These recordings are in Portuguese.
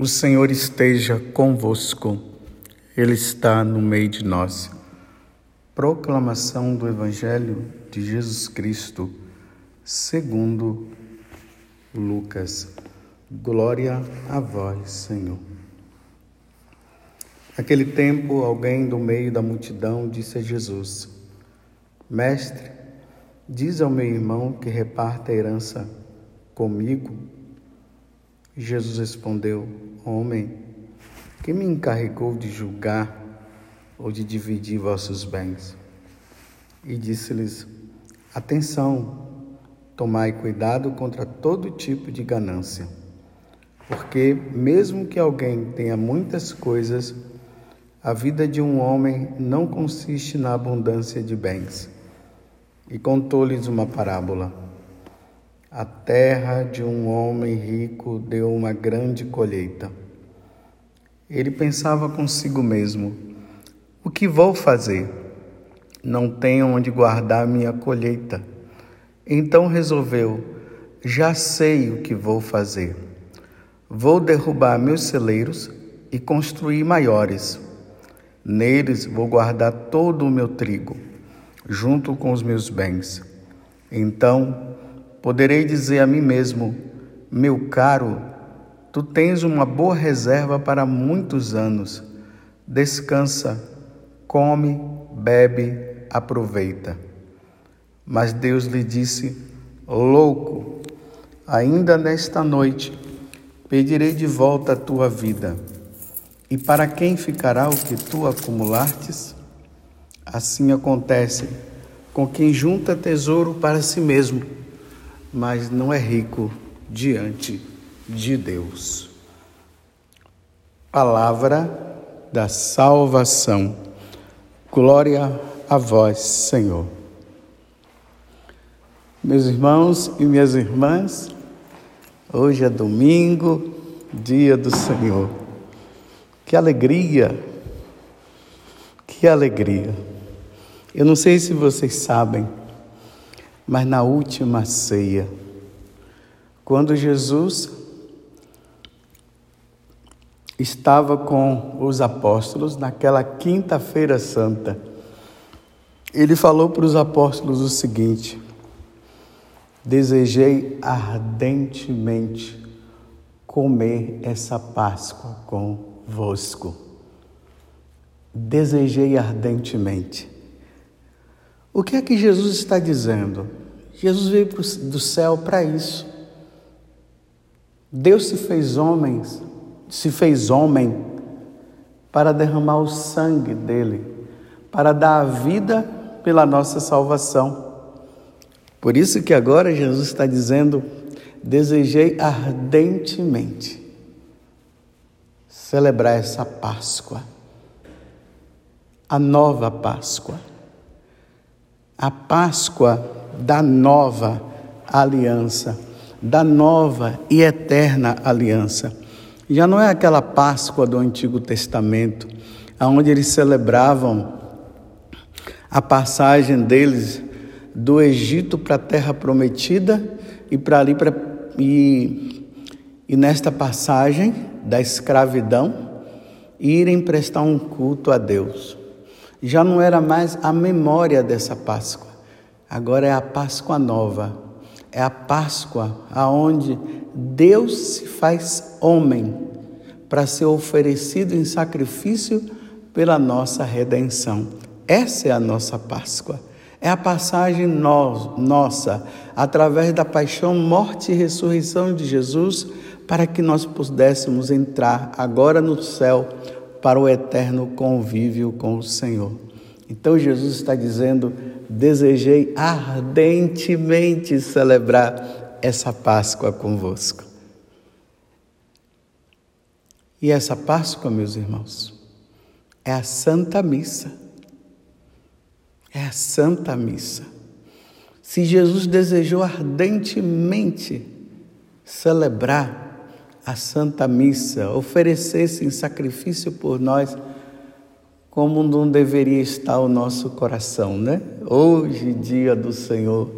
O Senhor esteja convosco, Ele está no meio de nós. Proclamação do Evangelho de Jesus Cristo, segundo Lucas. Glória a vós, Senhor. Naquele tempo, alguém do meio da multidão disse a Jesus: Mestre, diz ao meu irmão que reparta a herança comigo. Jesus respondeu: Homem, quem me encarregou de julgar ou de dividir vossos bens? E disse-lhes: Atenção, tomai cuidado contra todo tipo de ganância, porque, mesmo que alguém tenha muitas coisas, a vida de um homem não consiste na abundância de bens. E contou-lhes uma parábola. A terra de um homem rico deu uma grande colheita. Ele pensava consigo mesmo: O que vou fazer? Não tenho onde guardar minha colheita. Então resolveu: Já sei o que vou fazer. Vou derrubar meus celeiros e construir maiores. Neles vou guardar todo o meu trigo, junto com os meus bens. Então Poderei dizer a mim mesmo: Meu caro, tu tens uma boa reserva para muitos anos. Descansa, come, bebe, aproveita. Mas Deus lhe disse: Louco, ainda nesta noite pedirei de volta a tua vida. E para quem ficará o que tu acumulastes? Assim acontece com quem junta tesouro para si mesmo mas não é rico diante de Deus. Palavra da salvação. Glória a vós, Senhor. Meus irmãos e minhas irmãs, hoje é domingo, dia do Senhor. Que alegria! Que alegria! Eu não sei se vocês sabem, mas na última ceia, quando Jesus estava com os apóstolos naquela quinta-feira santa, ele falou para os apóstolos o seguinte: Desejei ardentemente comer essa Páscoa convosco. Desejei ardentemente. O que é que Jesus está dizendo? Jesus veio do céu para isso. Deus se fez homens, se fez homem para derramar o sangue dele, para dar a vida pela nossa salvação. Por isso que agora Jesus está dizendo: desejei ardentemente celebrar essa Páscoa, a nova Páscoa a Páscoa da nova aliança, da nova e eterna aliança. Já não é aquela Páscoa do Antigo Testamento, onde eles celebravam a passagem deles do Egito para a terra prometida e para ali para e, e nesta passagem da escravidão irem prestar um culto a Deus. Já não era mais a memória dessa Páscoa, agora é a Páscoa nova, é a Páscoa aonde Deus se faz homem para ser oferecido em sacrifício pela nossa redenção. Essa é a nossa Páscoa. É a passagem no, nossa, através da paixão, morte e ressurreição de Jesus, para que nós pudéssemos entrar agora no céu para o eterno convívio com o Senhor. Então Jesus está dizendo: desejei ardentemente celebrar essa Páscoa convosco. E essa Páscoa, meus irmãos, é a Santa Missa. É a Santa Missa. Se Jesus desejou ardentemente celebrar a Santa Missa, oferecesse em sacrifício por nós, como não deveria estar o nosso coração, né? Hoje, dia do Senhor,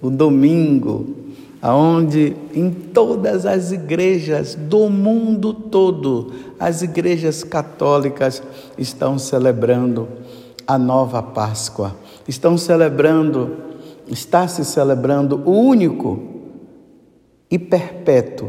o domingo, aonde em todas as igrejas do mundo todo, as igrejas católicas estão celebrando a nova Páscoa. Estão celebrando, está se celebrando o único e perpétuo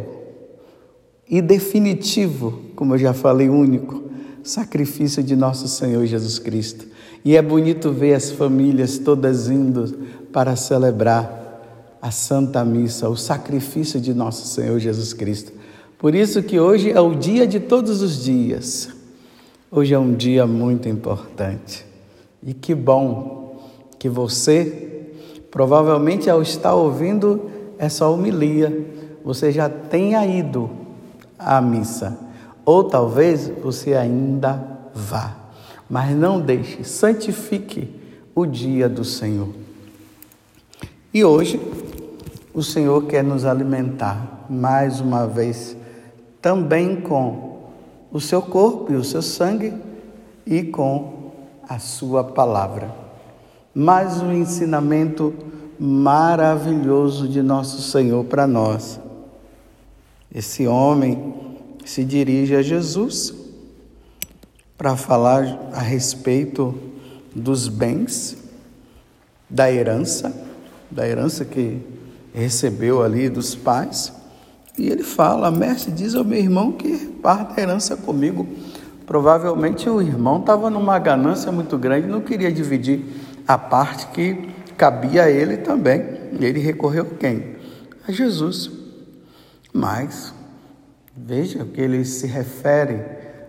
e definitivo, como eu já falei, único sacrifício de nosso Senhor Jesus Cristo. E é bonito ver as famílias todas indo para celebrar a Santa Missa, o sacrifício de nosso Senhor Jesus Cristo. Por isso que hoje é o dia de todos os dias. Hoje é um dia muito importante. E que bom que você, provavelmente ao estar ouvindo essa homilia, você já tenha ido à missa. Ou talvez você ainda vá. Mas não deixe, santifique o dia do Senhor. E hoje o Senhor quer nos alimentar mais uma vez, também com o seu corpo e o seu sangue e com a sua palavra. Mais um ensinamento maravilhoso de nosso Senhor para nós. Esse homem se dirige a Jesus para falar a respeito dos bens, da herança, da herança que recebeu ali dos pais. E ele fala: Mestre, diz ao meu irmão que parte a herança comigo. Provavelmente o irmão estava numa ganância muito grande, não queria dividir a parte que cabia a ele também. Ele recorreu a quem? A Jesus. Mas, veja que ele se refere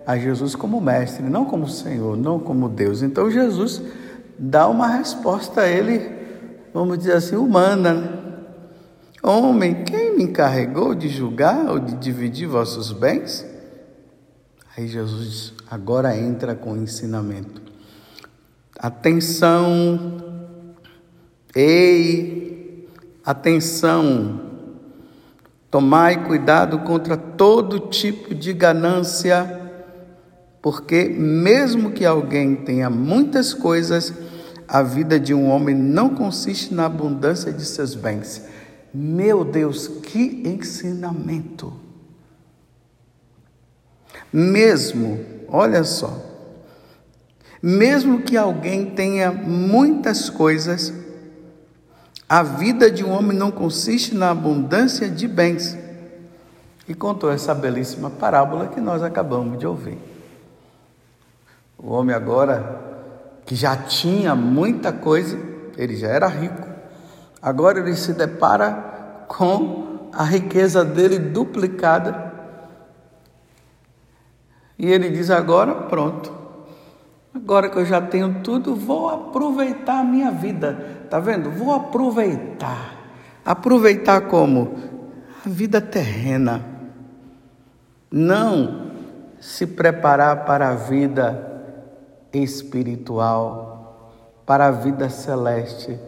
a Jesus como mestre, não como Senhor, não como Deus. Então Jesus dá uma resposta a ele, vamos dizer assim, humana, né? Homem, quem me encarregou de julgar ou de dividir vossos bens? Aí Jesus agora entra com o ensinamento. Atenção, ei, atenção, tomai cuidado contra todo tipo de ganância, porque mesmo que alguém tenha muitas coisas, a vida de um homem não consiste na abundância de seus bens. Meu Deus, que ensinamento! Mesmo, olha só, mesmo que alguém tenha muitas coisas, a vida de um homem não consiste na abundância de bens. E contou essa belíssima parábola que nós acabamos de ouvir. O homem agora, que já tinha muita coisa, ele já era rico, Agora ele se depara com a riqueza dele duplicada. E ele diz: agora pronto. Agora que eu já tenho tudo, vou aproveitar a minha vida. Tá vendo? Vou aproveitar. Aproveitar como? A vida terrena. Não se preparar para a vida espiritual, para a vida celeste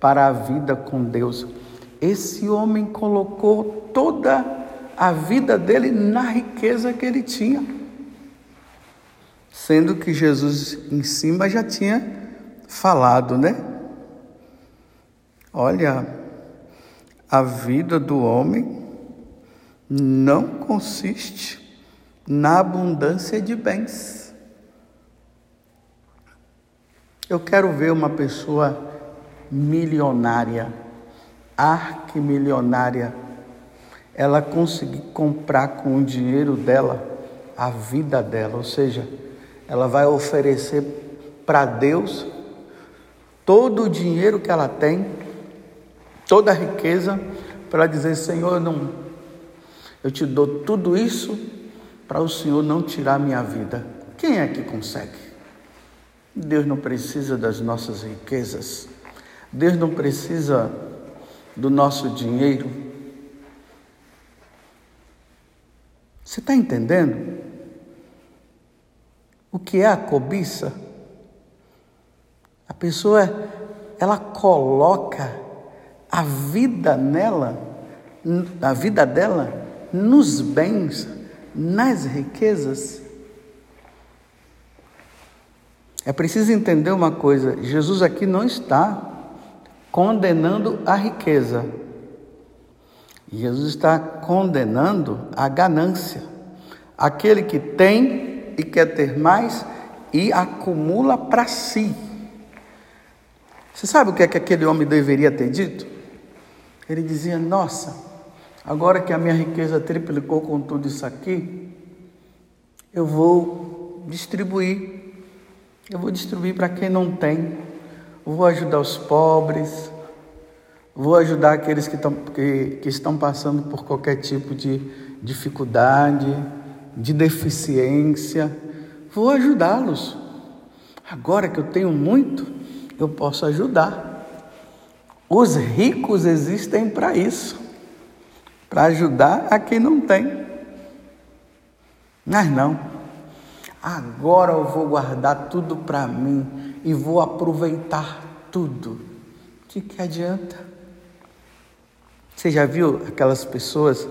para a vida com Deus. Esse homem colocou toda a vida dele na riqueza que ele tinha. Sendo que Jesus em cima já tinha falado, né? Olha, a vida do homem não consiste na abundância de bens. Eu quero ver uma pessoa milionária, arquimilionária, ela conseguir comprar com o dinheiro dela a vida dela, ou seja, ela vai oferecer para Deus todo o dinheiro que ela tem, toda a riqueza, para dizer: Senhor, não, eu te dou tudo isso para o Senhor não tirar minha vida. Quem é que consegue? Deus não precisa das nossas riquezas. Deus não precisa do nosso dinheiro. Você está entendendo? O que é a cobiça? A pessoa, ela coloca a vida nela, a vida dela, nos bens, nas riquezas. É preciso entender uma coisa: Jesus aqui não está condenando a riqueza. Jesus está condenando a ganância. Aquele que tem e quer ter mais e acumula para si. Você sabe o que é que aquele homem deveria ter dito? Ele dizia: Nossa, agora que a minha riqueza triplicou com tudo isso aqui, eu vou distribuir. Eu vou distribuir para quem não tem. Vou ajudar os pobres, Vou ajudar aqueles que, estão, que, que estão passando por qualquer tipo de dificuldade, de deficiência. Vou ajudá-los. Agora que eu tenho muito, eu posso ajudar. Os ricos existem para isso para ajudar a quem não tem. Mas não. Agora eu vou guardar tudo para mim e vou aproveitar tudo. De que adianta? Você já viu aquelas pessoas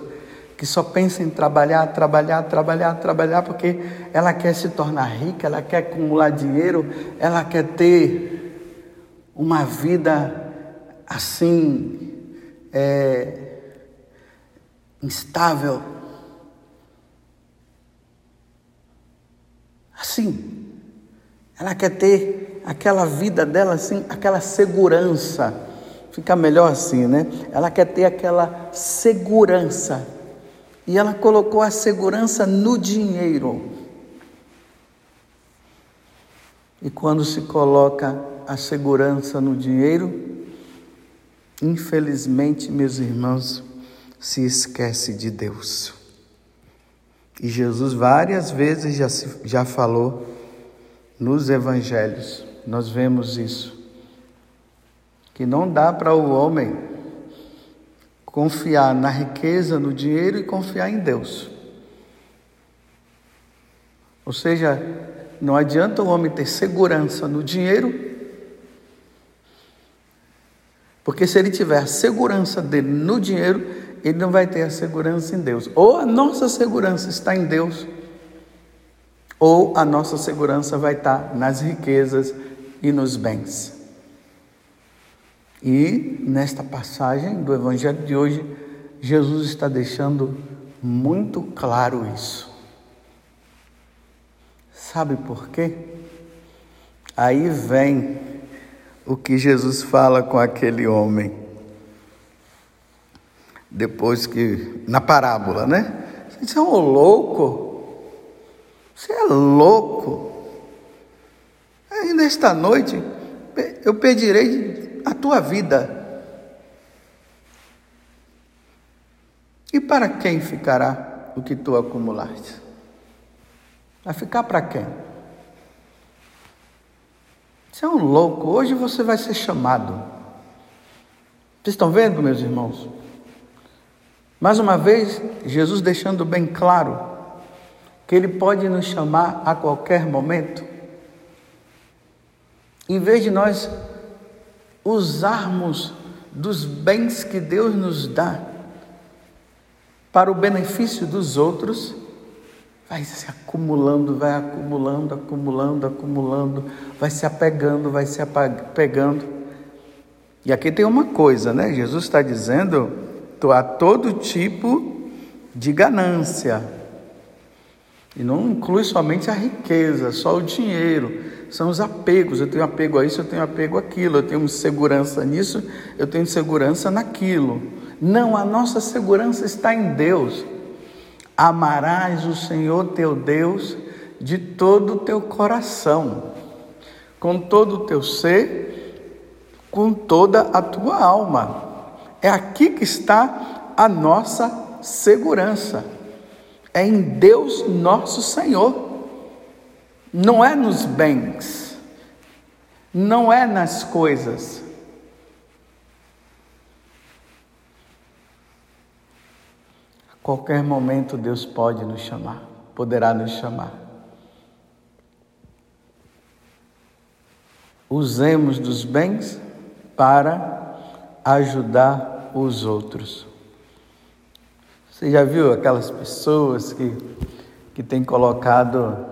que só pensam em trabalhar, trabalhar, trabalhar, trabalhar, porque ela quer se tornar rica, ela quer acumular dinheiro, ela quer ter uma vida assim, é, instável. Assim, ela quer ter aquela vida dela assim, aquela segurança Fica melhor assim, né? Ela quer ter aquela segurança. E ela colocou a segurança no dinheiro. E quando se coloca a segurança no dinheiro, infelizmente, meus irmãos, se esquece de Deus. E Jesus várias vezes já, já falou nos evangelhos, nós vemos isso que não dá para o homem confiar na riqueza, no dinheiro e confiar em Deus. Ou seja, não adianta o homem ter segurança no dinheiro, porque se ele tiver a segurança dele no dinheiro, ele não vai ter a segurança em Deus. Ou a nossa segurança está em Deus, ou a nossa segurança vai estar nas riquezas e nos bens. E nesta passagem do Evangelho de hoje, Jesus está deixando muito claro isso. Sabe por quê? Aí vem o que Jesus fala com aquele homem. Depois que, na parábola, né? Você é um louco. Você é louco. Ainda esta noite eu pedirei a tua vida. E para quem ficará o que tu acumulaste? Vai ficar para quem? Você é um louco, hoje você vai ser chamado. Vocês estão vendo, meus irmãos? Mais uma vez, Jesus deixando bem claro que Ele pode nos chamar a qualquer momento. Em vez de nós usarmos dos bens que Deus nos dá para o benefício dos outros, vai se acumulando, vai acumulando, acumulando, acumulando, vai se apegando, vai se apegando. E aqui tem uma coisa, né? Jesus está dizendo: há todo tipo de ganância. E não inclui somente a riqueza, só o dinheiro são os apegos. Eu tenho apego a isso, eu tenho apego àquilo, eu tenho segurança nisso, eu tenho segurança naquilo. Não, a nossa segurança está em Deus. Amarás o Senhor teu Deus de todo o teu coração, com todo o teu ser, com toda a tua alma. É aqui que está a nossa segurança. É em Deus nosso Senhor não é nos bens, não é nas coisas. A qualquer momento Deus pode nos chamar, poderá nos chamar. Usemos dos bens para ajudar os outros. Você já viu aquelas pessoas que, que têm colocado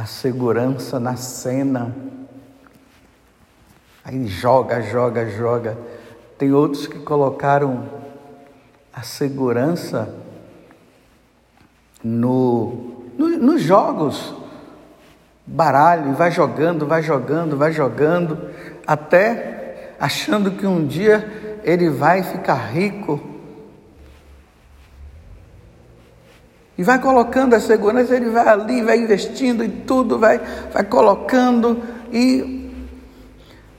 a segurança na cena. Aí joga, joga, joga. Tem outros que colocaram a segurança no, no, nos jogos. Baralho, vai jogando, vai jogando, vai jogando, até achando que um dia ele vai ficar rico. E vai colocando a segurança, ele vai ali, vai investindo em tudo, vai, vai colocando. E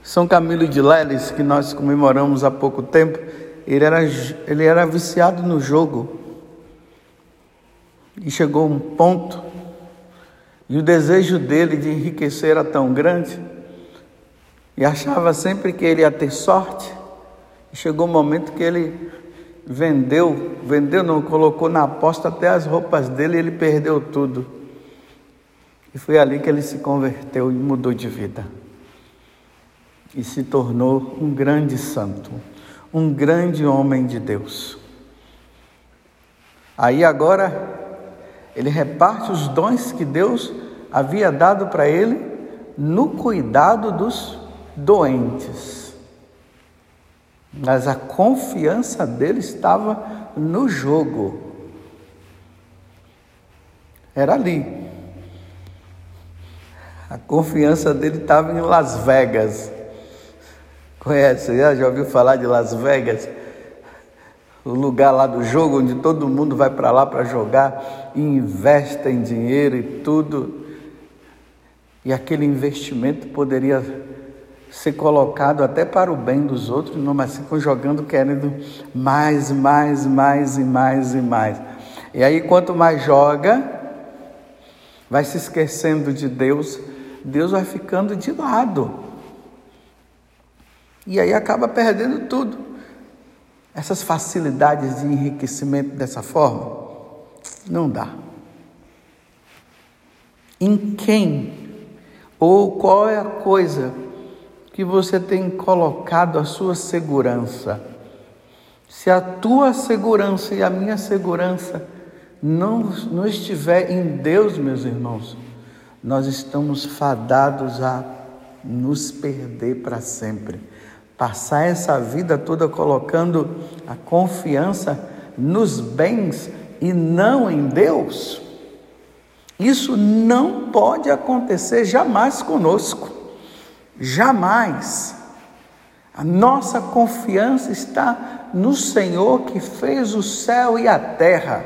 São Camilo de Leles, que nós comemoramos há pouco tempo, ele era, ele era viciado no jogo. E chegou um ponto, e o desejo dele de enriquecer era tão grande, e achava sempre que ele ia ter sorte. E chegou um momento que ele vendeu, vendeu não, colocou na aposta até as roupas dele e ele perdeu tudo. E foi ali que ele se converteu e mudou de vida. E se tornou um grande santo, um grande homem de Deus. Aí agora ele reparte os dons que Deus havia dado para ele no cuidado dos doentes. Mas a confiança dele estava no jogo. Era ali. A confiança dele estava em Las Vegas. Conhece? Já ouviu falar de Las Vegas? o lugar lá do jogo onde todo mundo vai para lá para jogar e investe em dinheiro e tudo. E aquele investimento poderia ser colocado até para o bem dos outros, não, mas ficam jogando querendo mais, mais, mais e mais e mais. E aí, quanto mais joga, vai se esquecendo de Deus, Deus vai ficando de lado. E aí acaba perdendo tudo essas facilidades de enriquecimento dessa forma? Não dá. Em quem ou qual é a coisa que você tem colocado a sua segurança? Se a tua segurança e a minha segurança não, não estiver em Deus, meus irmãos, nós estamos fadados a nos perder para sempre passar essa vida toda colocando a confiança nos bens e não em Deus, isso não pode acontecer jamais conosco. Jamais. A nossa confiança está no Senhor que fez o céu e a terra.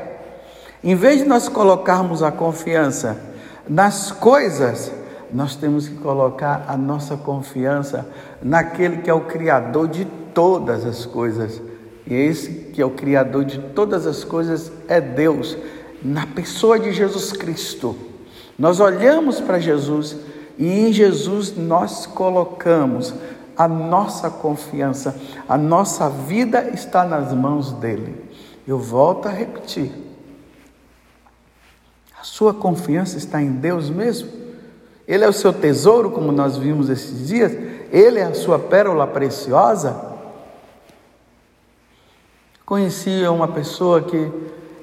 Em vez de nós colocarmos a confiança nas coisas, nós temos que colocar a nossa confiança naquele que é o Criador de todas as coisas. E esse que é o Criador de todas as coisas é Deus, na pessoa de Jesus Cristo. Nós olhamos para Jesus e em Jesus nós colocamos a nossa confiança, a nossa vida está nas mãos dele. Eu volto a repetir. A sua confiança está em Deus mesmo? Ele é o seu tesouro, como nós vimos esses dias, ele é a sua pérola preciosa. Conhecia uma pessoa que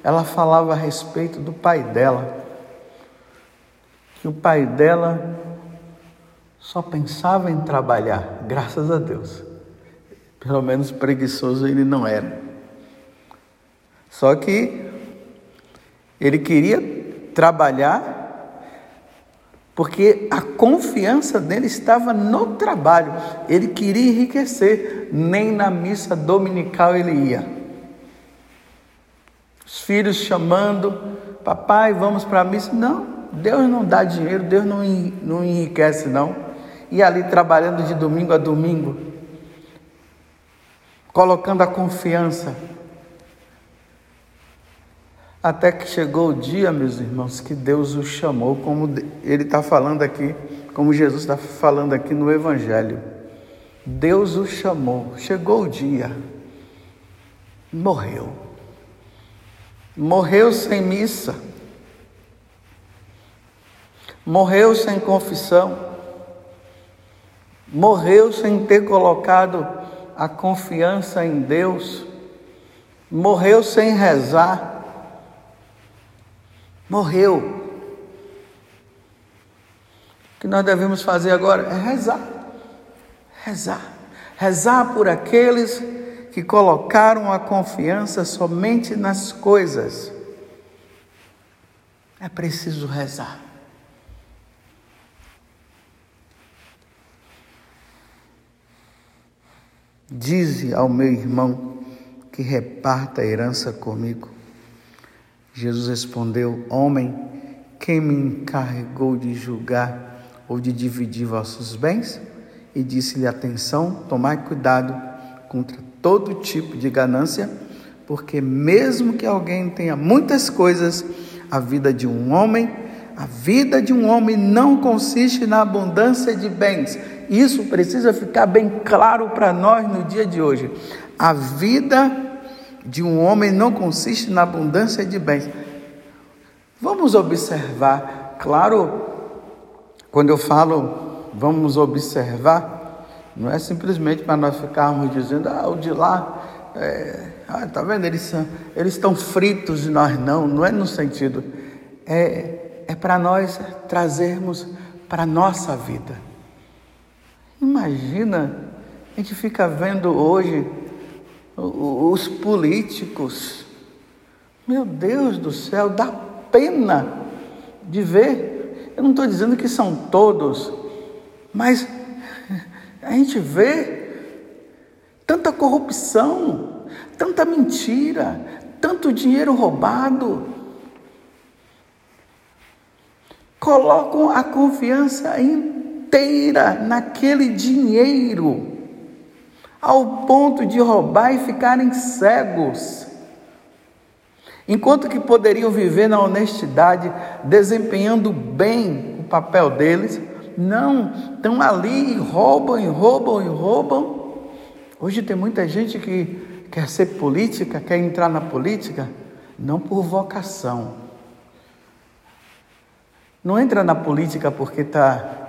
ela falava a respeito do pai dela, que o pai dela só pensava em trabalhar, graças a Deus. Pelo menos preguiçoso ele não era. Só que ele queria trabalhar porque a confiança dele estava no trabalho. Ele queria enriquecer, nem na missa dominical ele ia. Os filhos chamando, papai, vamos para a missa. Não, Deus não dá dinheiro, Deus não, não enriquece, não. E ali trabalhando de domingo a domingo, colocando a confiança até que chegou o dia, meus irmãos, que Deus o chamou, como ele está falando aqui, como Jesus está falando aqui no Evangelho. Deus o chamou, chegou o dia, morreu. Morreu sem missa, morreu sem confissão, morreu sem ter colocado a confiança em Deus, morreu sem rezar morreu. O que nós devemos fazer agora é rezar. Rezar. Rezar por aqueles que colocaram a confiança somente nas coisas. É preciso rezar. Dize ao meu irmão que reparta a herança comigo. Jesus respondeu: Homem, quem me encarregou de julgar ou de dividir vossos bens? E disse-lhe: Atenção, tomai cuidado contra todo tipo de ganância, porque mesmo que alguém tenha muitas coisas, a vida de um homem, a vida de um homem não consiste na abundância de bens. Isso precisa ficar bem claro para nós no dia de hoje. A vida de um homem não consiste na abundância de bens. Vamos observar, claro, quando eu falo vamos observar, não é simplesmente para nós ficarmos dizendo, ah, o de lá, é, ah, tá vendo? Eles, são, eles estão fritos e nós não. Não é no sentido. É, é para nós trazermos para a nossa vida. Imagina, a gente fica vendo hoje os políticos. Meu Deus do céu, dá pena de ver. Eu não estou dizendo que são todos, mas a gente vê tanta corrupção, tanta mentira, tanto dinheiro roubado. Colocam a confiança inteira naquele dinheiro, ao ponto de roubar e ficarem cegos. Enquanto que poderiam viver na honestidade, desempenhando bem o papel deles, não, estão ali e roubam e roubam e roubam. Hoje tem muita gente que quer ser política, quer entrar na política, não por vocação. Não entra na política porque está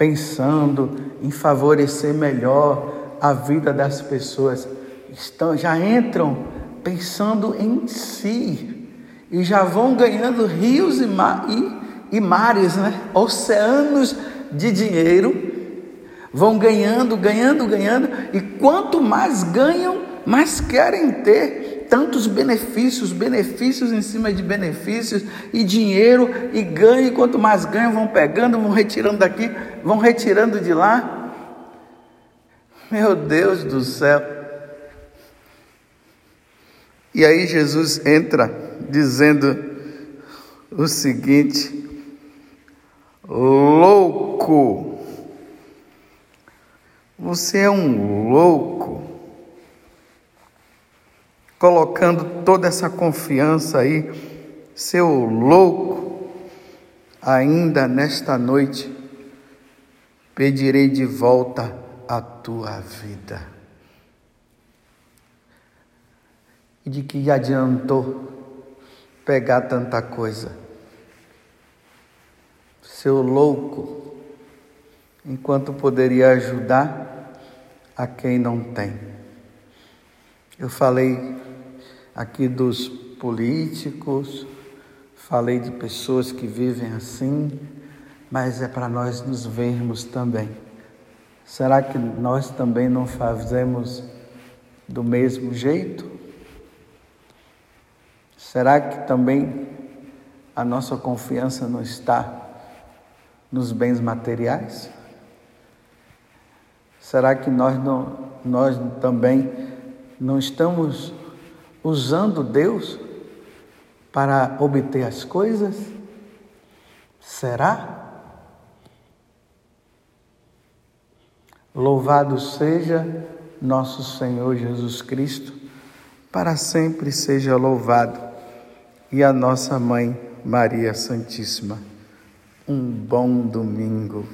pensando em favorecer melhor a vida das pessoas. Estão, já entram pensando em si e já vão ganhando rios e, mar, e, e mares, né? oceanos de dinheiro, vão ganhando, ganhando, ganhando, e quanto mais ganham, mais querem ter tantos benefícios, benefícios em cima de benefícios, e dinheiro, e ganho, e quanto mais ganham, vão pegando, vão retirando daqui, vão retirando de lá. Meu Deus do céu. E aí Jesus entra dizendo o seguinte: louco. Você é um louco. Colocando toda essa confiança aí, seu louco, ainda nesta noite, pedirei de volta a tua vida. E de que adiantou pegar tanta coisa? seu louco, enquanto poderia ajudar a quem não tem. Eu falei aqui dos políticos, falei de pessoas que vivem assim, mas é para nós nos vermos também. Será que nós também não fazemos do mesmo jeito? Será que também a nossa confiança não está nos bens materiais? Será que nós, não, nós também não estamos usando Deus para obter as coisas? Será? Louvado seja nosso Senhor Jesus Cristo, para sempre seja louvado, e a nossa mãe Maria Santíssima um bom domingo